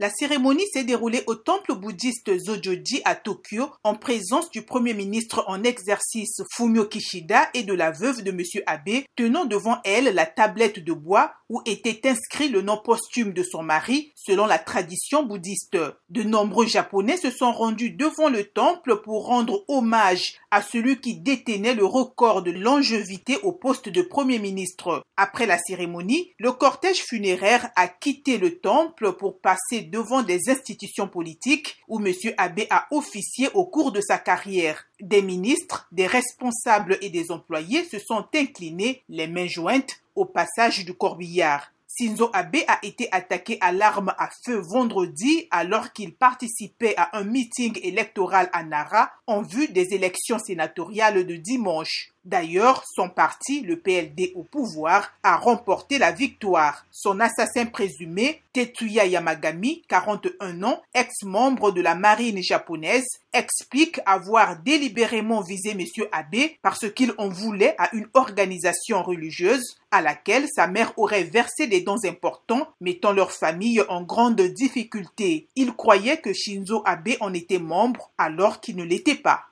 La cérémonie s'est déroulée au temple bouddhiste Zojoji à Tokyo en présence du premier ministre en exercice Fumio Kishida et de la veuve de monsieur Abe, tenant devant elle la tablette de bois où était inscrit le nom posthume de son mari selon la tradition bouddhiste. De nombreux japonais se sont rendus devant le temple pour rendre hommage à celui qui détenait le record de longévité au poste de premier ministre. Après la cérémonie, le cortège funéraire a quitté le temple pour passer devant des institutions politiques où M. Abe a officié au cours de sa carrière. Des ministres, des responsables et des employés se sont inclinés, les mains jointes, au passage du corbillard. Shinzo Abe a été attaqué à l'arme à feu vendredi alors qu'il participait à un meeting électoral à Nara en vue des élections sénatoriales de dimanche. D'ailleurs, son parti, le PLD au pouvoir, a remporté la victoire. Son assassin présumé, Tetsuya Yamagami, 41 ans, ex-membre de la marine japonaise, explique avoir délibérément visé M. Abe parce qu'il en voulait à une organisation religieuse à laquelle sa mère aurait versé des dons importants, mettant leur famille en grande difficulté. Il croyait que Shinzo Abe en était membre alors qu'il ne l'était pas.